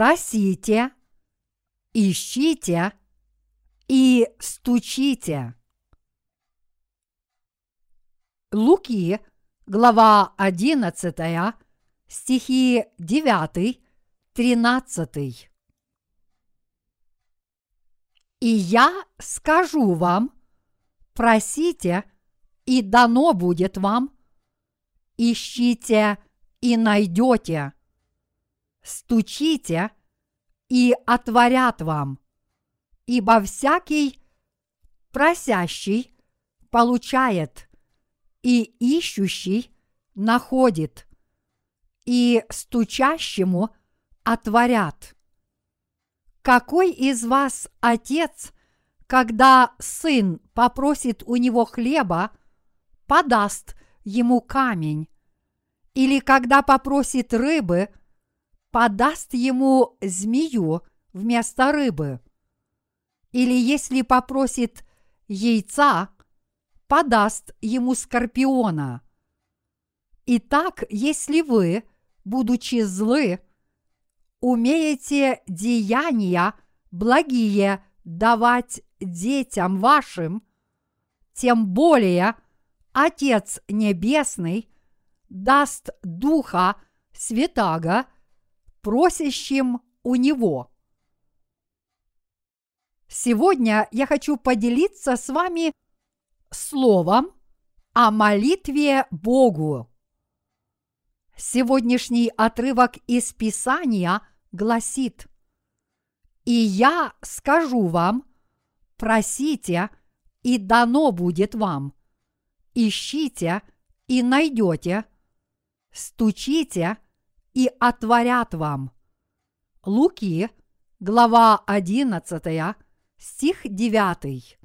просите, ищите и стучите. Луки, глава 11, стихи 9, 13. И я скажу вам, просите, и дано будет вам, ищите и найдете, стучите и отворят вам, ибо всякий просящий получает, и ищущий находит, и стучащему отворят. Какой из вас отец, когда сын попросит у него хлеба, подаст ему камень? Или когда попросит рыбы, подаст ему змею вместо рыбы? Или если попросит яйца, подаст ему скорпиона? Итак, если вы, будучи злы, умеете деяния благие давать детям вашим, тем более Отец Небесный даст Духа Святаго просящим у Него. Сегодня я хочу поделиться с вами словом о молитве Богу. Сегодняшний отрывок из Писания гласит «И я скажу вам, просите, и дано будет вам, ищите, и найдете, стучите, и отворят вам». Луки, глава 11, стих 9.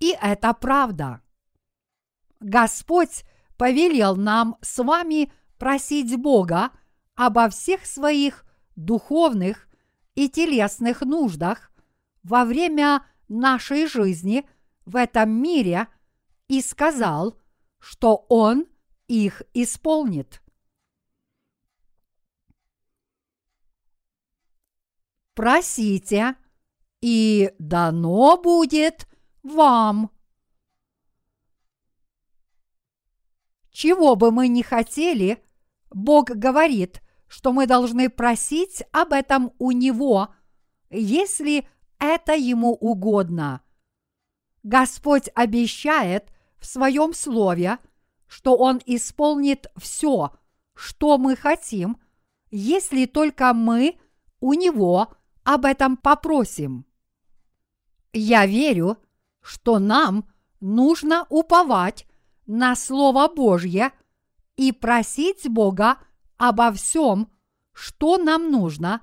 И это правда. Господь повелел нам с вами просить Бога обо всех своих духовных и телесных нуждах во время нашей жизни в этом мире и сказал, что Он их исполнит. Просите, и дано будет вам. Чего бы мы ни хотели, Бог говорит, что мы должны просить об этом у Него, если это Ему угодно. Господь обещает в Своем Слове, что Он исполнит все, что мы хотим, если только мы у Него об этом попросим. Я верю, что нам нужно уповать на Слово Божье и просить Бога обо всем, что нам нужно,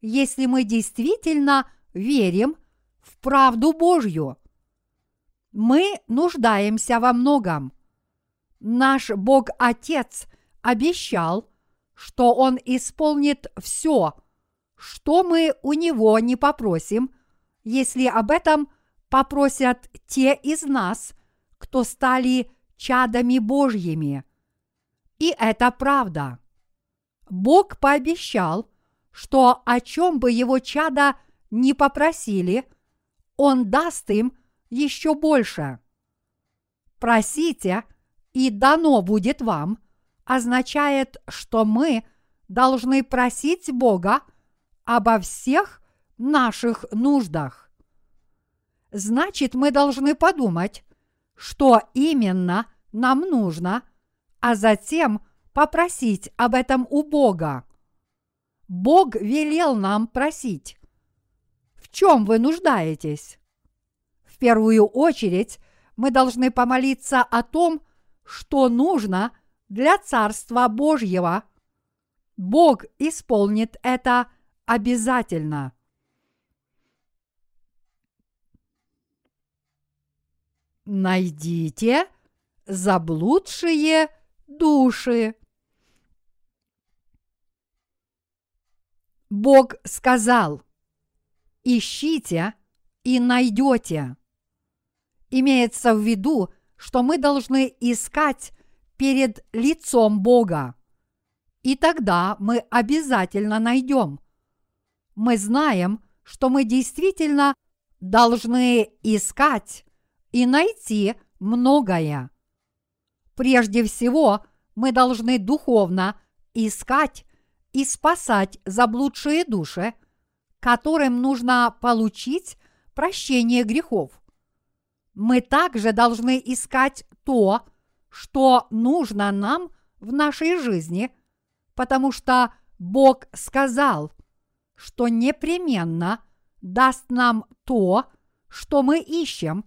если мы действительно верим в правду Божью. Мы нуждаемся во многом. Наш Бог Отец обещал, что Он исполнит все, что мы у Него не попросим, если об этом попросят те из нас, кто стали чадами Божьими. И это правда. Бог пообещал, что о чем бы его чада не попросили, Он даст им еще больше. Просите, и дано будет вам, означает, что мы должны просить Бога обо всех наших нуждах. Значит, мы должны подумать, что именно нам нужно, а затем попросить об этом у Бога. Бог велел нам просить. В чем вы нуждаетесь? В первую очередь мы должны помолиться о том, что нужно для Царства Божьего. Бог исполнит это обязательно. найдите заблудшие души. Бог сказал, ищите и найдете. Имеется в виду, что мы должны искать перед лицом Бога. И тогда мы обязательно найдем. Мы знаем, что мы действительно должны искать и найти многое. Прежде всего, мы должны духовно искать и спасать заблудшие души, которым нужно получить прощение грехов. Мы также должны искать то, что нужно нам в нашей жизни, потому что Бог сказал, что непременно даст нам то, что мы ищем,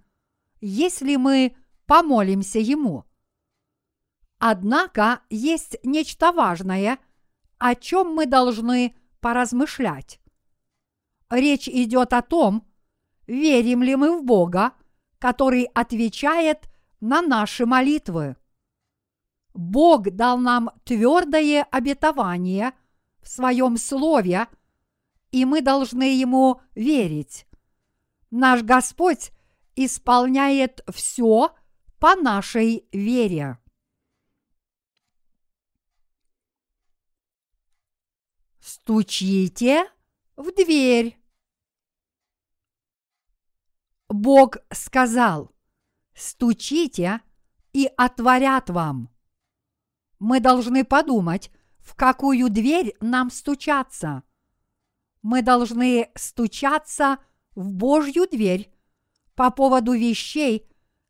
если мы помолимся Ему. Однако есть нечто важное, о чем мы должны поразмышлять. Речь идет о том, верим ли мы в Бога, который отвечает на наши молитвы. Бог дал нам твердое обетование в своем Слове, и мы должны Ему верить. Наш Господь исполняет все по нашей вере. Стучите в дверь. Бог сказал, стучите и отворят вам. Мы должны подумать, в какую дверь нам стучаться. Мы должны стучаться в Божью дверь по поводу вещей,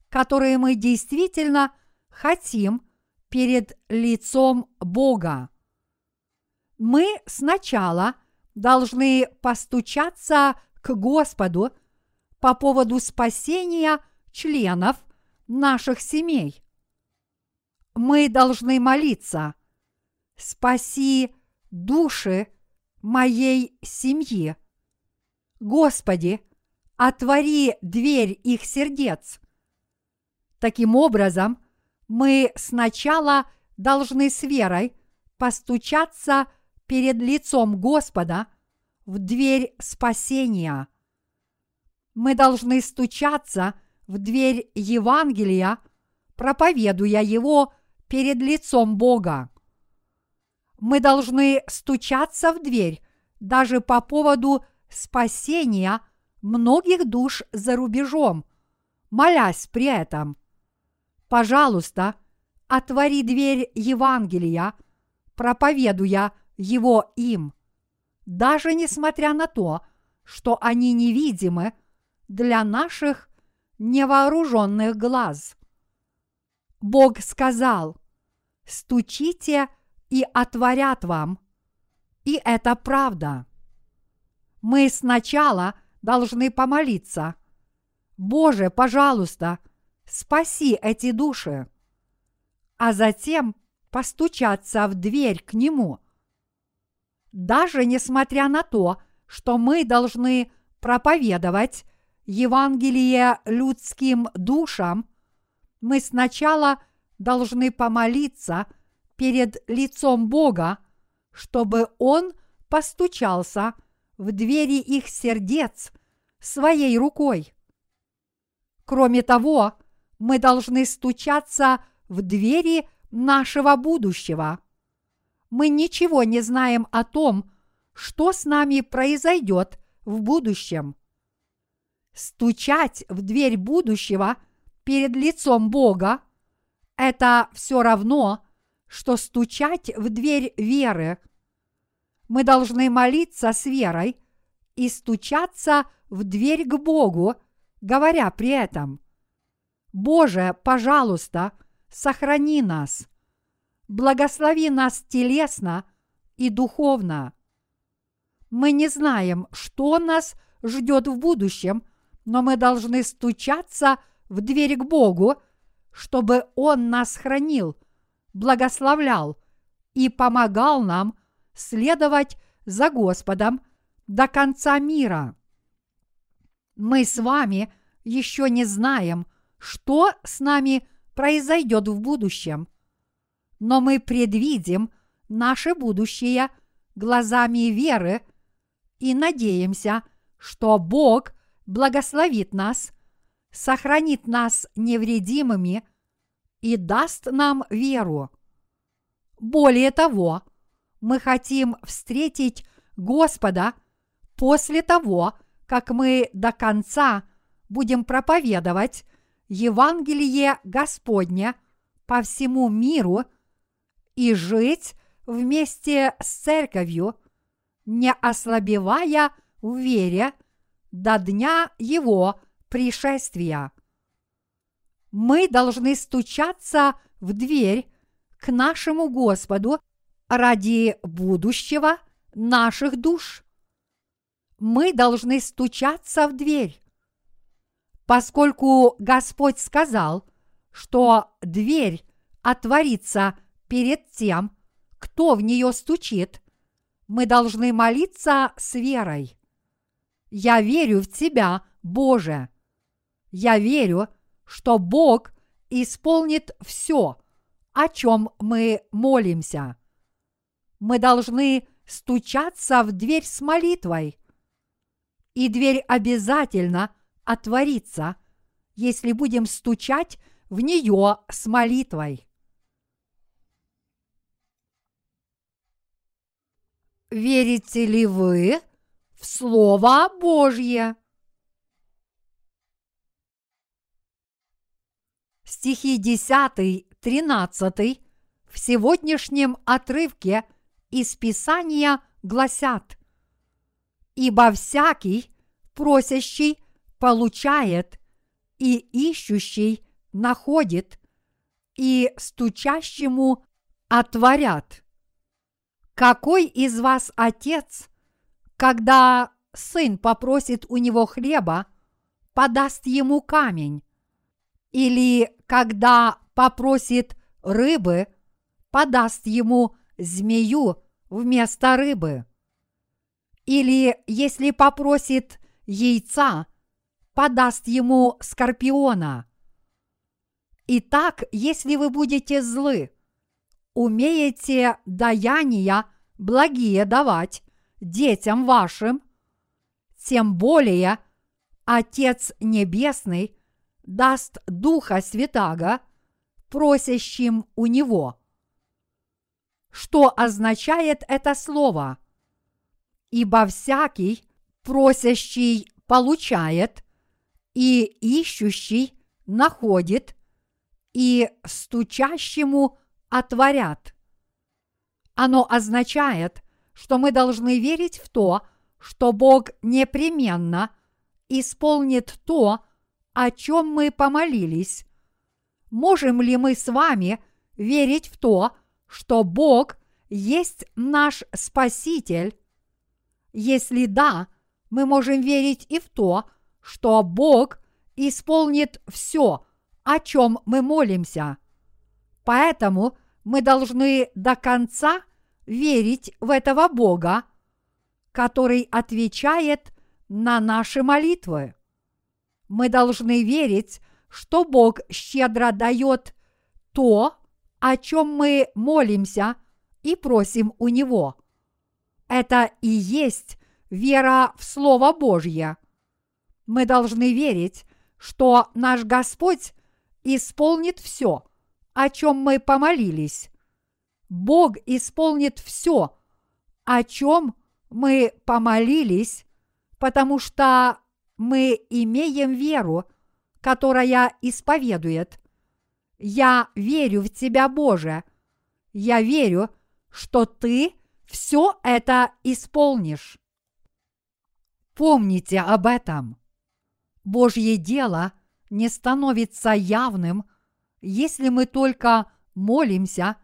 которые мы действительно хотим перед лицом Бога. Мы сначала должны постучаться к Господу по поводу спасения членов наших семей. Мы должны молиться «Спаси души моей семьи». Господи, отвори дверь их сердец. Таким образом, мы сначала должны с верой постучаться перед лицом Господа в дверь спасения. Мы должны стучаться в дверь Евангелия, проповедуя его перед лицом Бога. Мы должны стучаться в дверь даже по поводу спасения многих душ за рубежом, молясь при этом. Пожалуйста, отвори дверь Евангелия, проповедуя его им, даже несмотря на то, что они невидимы для наших невооруженных глаз. Бог сказал, стучите и отворят вам. И это правда. Мы сначала – должны помолиться. Боже, пожалуйста, спаси эти души. А затем постучаться в дверь к Нему. Даже несмотря на то, что мы должны проповедовать Евангелие людским душам, мы сначала должны помолиться перед лицом Бога, чтобы Он постучался – в двери их сердец своей рукой. Кроме того, мы должны стучаться в двери нашего будущего. Мы ничего не знаем о том, что с нами произойдет в будущем. Стучать в дверь будущего перед лицом Бога – это все равно, что стучать в дверь веры – мы должны молиться с верой и стучаться в дверь к Богу, говоря при этом, «Боже, пожалуйста, сохрани нас, благослови нас телесно и духовно». Мы не знаем, что нас ждет в будущем, но мы должны стучаться в дверь к Богу, чтобы Он нас хранил, благословлял и помогал нам – следовать за Господом до конца мира. Мы с вами еще не знаем, что с нами произойдет в будущем, но мы предвидим наше будущее глазами веры и надеемся, что Бог благословит нас, сохранит нас невредимыми и даст нам веру. Более того, мы хотим встретить Господа После того, как мы до конца будем проповедовать Евангелие Господне по всему миру и жить вместе с церковью, не ослабевая в вере до дня Его пришествия. Мы должны стучаться в дверь к нашему Господу ради будущего наших душ. Мы должны стучаться в дверь. Поскольку Господь сказал, что дверь отворится перед тем, кто в нее стучит, мы должны молиться с верой. Я верю в Тебя, Боже. Я верю, что Бог исполнит все, о чем мы молимся. Мы должны стучаться в дверь с молитвой. И дверь обязательно отворится, если будем стучать в нее с молитвой. Верите ли вы в Слово Божье? Стихи 10-13 в сегодняшнем отрывке из Писания гласят «Ибо всякий, просящий, получает, и ищущий находит, и стучащему отворят». Какой из вас отец, когда сын попросит у него хлеба, подаст ему камень? Или когда попросит рыбы, подаст ему змею вместо рыбы? Или если попросит яйца, подаст ему скорпиона? Итак, если вы будете злы, умеете даяния благие давать детям вашим, тем более Отец Небесный даст Духа Святаго просящим у Него. Что означает это слово? Ибо всякий просящий получает, и ищущий находит, и стучащему отворят. Оно означает, что мы должны верить в то, что Бог непременно исполнит то, о чем мы помолились. Можем ли мы с вами верить в то, что Бог есть наш Спаситель? Если да, мы можем верить и в то, что Бог исполнит все, о чем мы молимся. Поэтому мы должны до конца верить в этого Бога, который отвечает на наши молитвы. Мы должны верить, что Бог щедро дает то, о чем мы молимся и просим у Него. Это и есть вера в Слово Божье. Мы должны верить, что наш Господь исполнит все, о чем мы помолились. Бог исполнит все, о чем мы помолились, потому что мы имеем веру, которая исповедует «Я верю в Тебя, Боже, я верю, что Ты все это исполнишь». Помните об этом. Божье дело не становится явным – если мы только молимся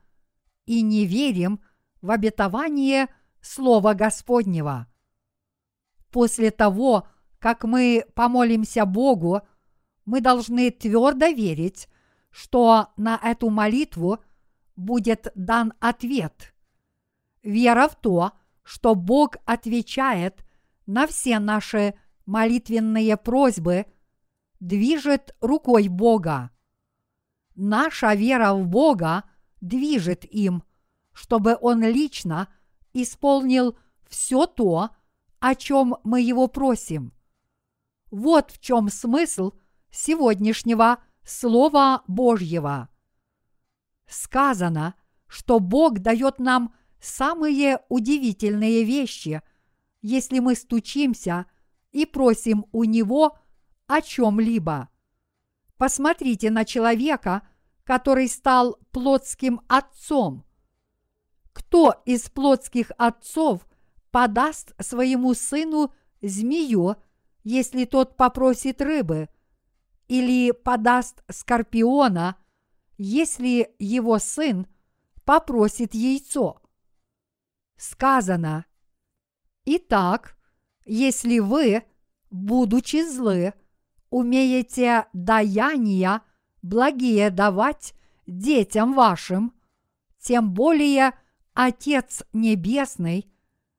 и не верим в обетование Слова Господнего. После того, как мы помолимся Богу, мы должны твердо верить, что на эту молитву будет дан ответ. Вера в то, что Бог отвечает на все наши молитвенные просьбы, движет рукой Бога. Наша вера в Бога движет им, чтобы Он лично исполнил все то, о чем мы Его просим. Вот в чем смысл сегодняшнего Слова Божьего. Сказано, что Бог дает нам самые удивительные вещи, если мы стучимся и просим у Него о чем-либо. Посмотрите на человека, который стал плотским отцом. Кто из плотских отцов подаст своему сыну змею, если тот попросит рыбы, или подаст скорпиона, если его сын попросит яйцо? Сказано, Итак, если вы, будучи злы, умеете даяния благие давать детям вашим, тем более Отец Небесный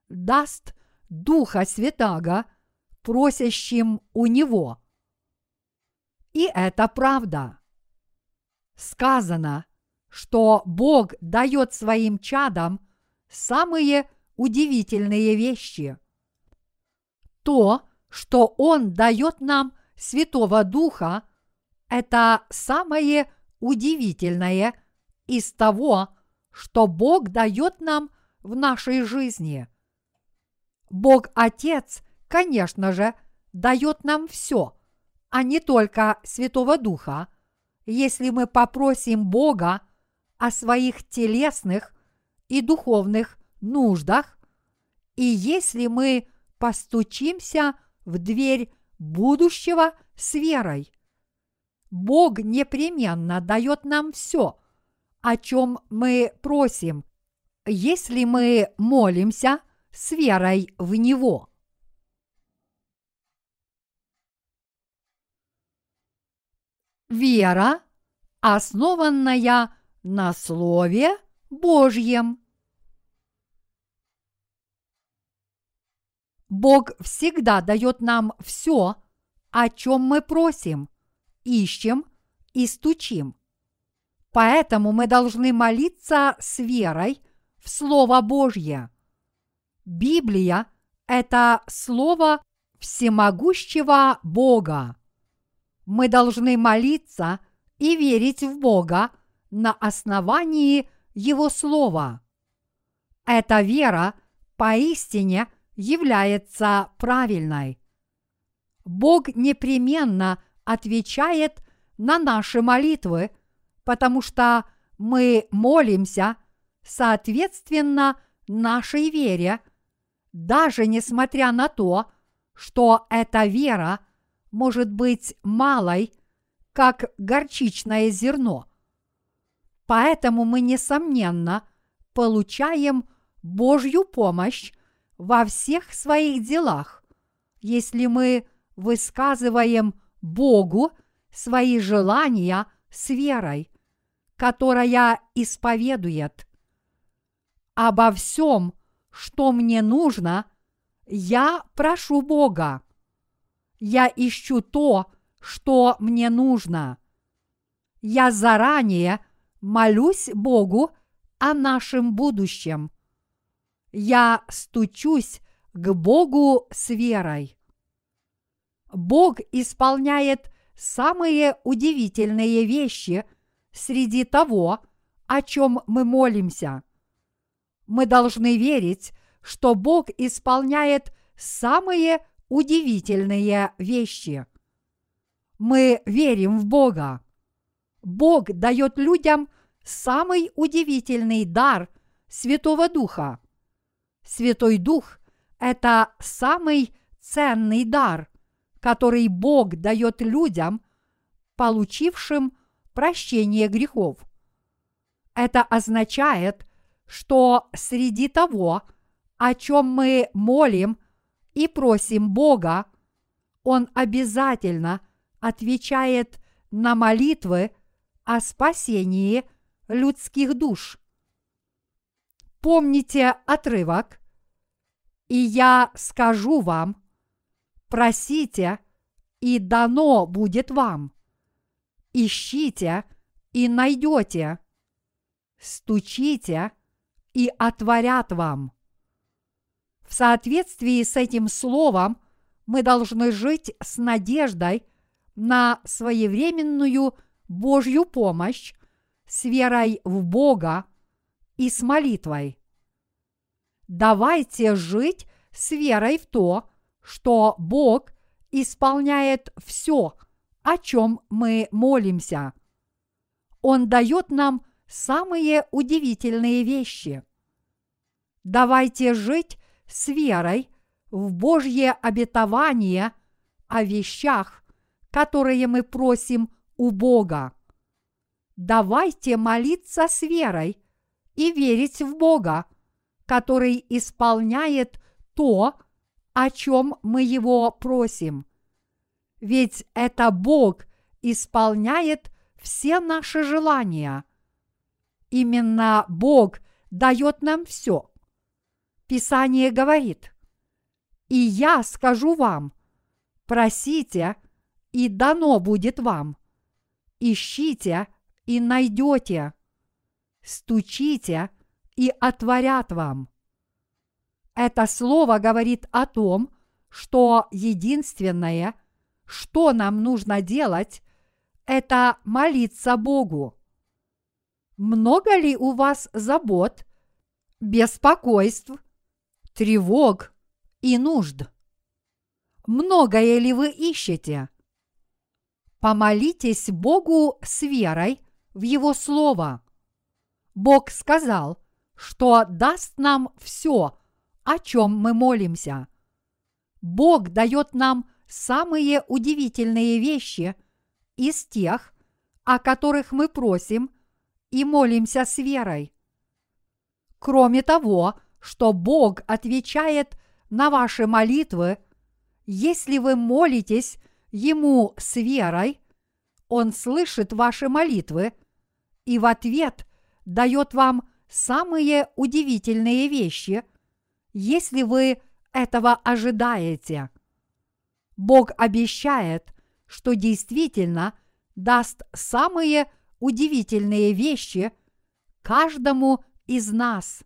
даст Духа Святаго просящим у Него. И это правда. Сказано, что Бог дает своим чадам самые удивительные вещи. То, что Он дает нам Святого Духа, это самое удивительное из того, что Бог дает нам в нашей жизни. Бог Отец, конечно же, дает нам все, а не только Святого Духа, если мы попросим Бога о своих телесных и духовных нуждах, и если мы постучимся в дверь будущего с верой. Бог непременно дает нам все, о чем мы просим, если мы молимся с верой в Него. Вера, основанная на Слове Божьем. Бог всегда дает нам все, о чем мы просим, ищем и стучим. Поэтому мы должны молиться с верой в Слово Божье. Библия – это Слово всемогущего Бога. Мы должны молиться и верить в Бога на основании Его Слова. Эта вера поистине – является правильной. Бог непременно отвечает на наши молитвы, потому что мы молимся соответственно нашей вере, даже несмотря на то, что эта вера может быть малой, как горчичное зерно. Поэтому мы, несомненно, получаем Божью помощь во всех своих делах, если мы высказываем Богу свои желания с верой, которая исповедует. Обо всем, что мне нужно, я прошу Бога. Я ищу то, что мне нужно. Я заранее молюсь Богу о нашем будущем я стучусь к Богу с верой. Бог исполняет самые удивительные вещи среди того, о чем мы молимся. Мы должны верить, что Бог исполняет самые удивительные вещи. Мы верим в Бога. Бог дает людям самый удивительный дар Святого Духа – Святой Дух – это самый ценный дар, который Бог дает людям, получившим прощение грехов. Это означает, что среди того, о чем мы молим и просим Бога, Он обязательно отвечает на молитвы о спасении людских душ. Помните отрывок «И я скажу вам, просите, и дано будет вам, ищите, и найдете, стучите, и отворят вам». В соответствии с этим словом мы должны жить с надеждой на своевременную Божью помощь, с верой в Бога, и с молитвой. Давайте жить с верой в то, что Бог исполняет все, о чем мы молимся. Он дает нам самые удивительные вещи. Давайте жить с верой в Божье обетование о вещах, которые мы просим у Бога. Давайте молиться с верой и верить в Бога, который исполняет то, о чем мы его просим. Ведь это Бог исполняет все наши желания. Именно Бог дает нам все. Писание говорит, «И я скажу вам, просите, и дано будет вам. Ищите, и найдете. Стучите, и отворят вам». Это слово говорит о том, что единственное, что нам нужно делать, это молиться Богу. Много ли у вас забот, беспокойств, тревог и нужд? Многое ли вы ищете? Помолитесь Богу с верой в Его Слово. Бог сказал, что даст нам все, о чем мы молимся. Бог дает нам самые удивительные вещи из тех, о которых мы просим и молимся с верой. Кроме того, что Бог отвечает на ваши молитвы, если вы молитесь Ему с верой, Он слышит ваши молитвы и в ответ дает вам самые удивительные вещи, если вы этого ожидаете. Бог обещает, что действительно даст самые удивительные вещи каждому из нас.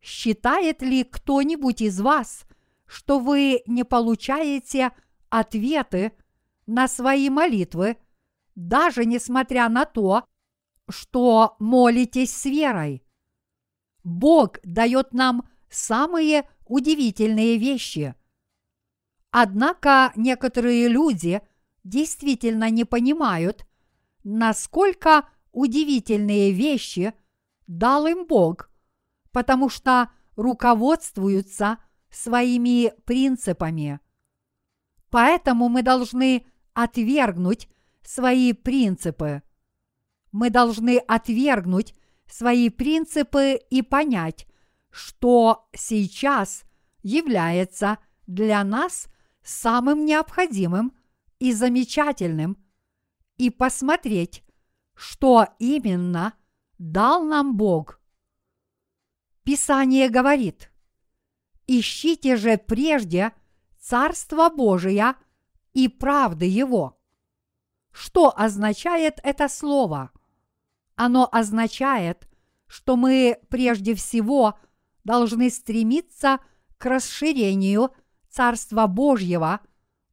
Считает ли кто-нибудь из вас, что вы не получаете ответы на свои молитвы, даже несмотря на то, что молитесь с верой? Бог дает нам самые удивительные вещи. Однако некоторые люди действительно не понимают, насколько удивительные вещи дал им Бог, потому что руководствуются своими принципами. Поэтому мы должны отвергнуть свои принципы. Мы должны отвергнуть свои принципы и понять, что сейчас является для нас самым необходимым и замечательным, и посмотреть, что именно дал нам Бог. Писание говорит, ищите же прежде Царство Божие и правды Его. Что означает это слово? Оно означает, что мы прежде всего должны стремиться к расширению Царства Божьего,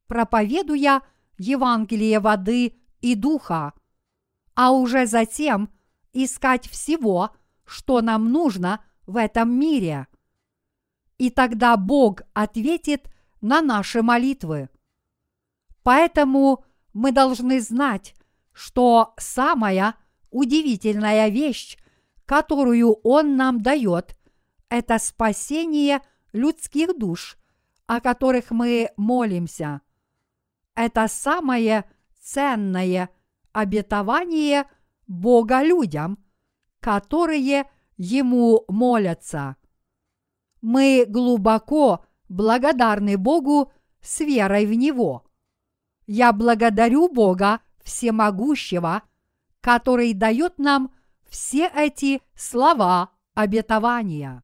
проповедуя Евангелие воды и духа, а уже затем искать всего, что нам нужно в этом мире. И тогда Бог ответит на наши молитвы. Поэтому мы должны знать, что самая удивительная вещь, которую Он нам дает, это спасение людских душ, о которых мы молимся. Это самое ценное обетование Бога людям, которые Ему молятся. Мы глубоко благодарны Богу с верой в Него. Я благодарю Бога Всемогущего, который дает нам все эти слова обетования.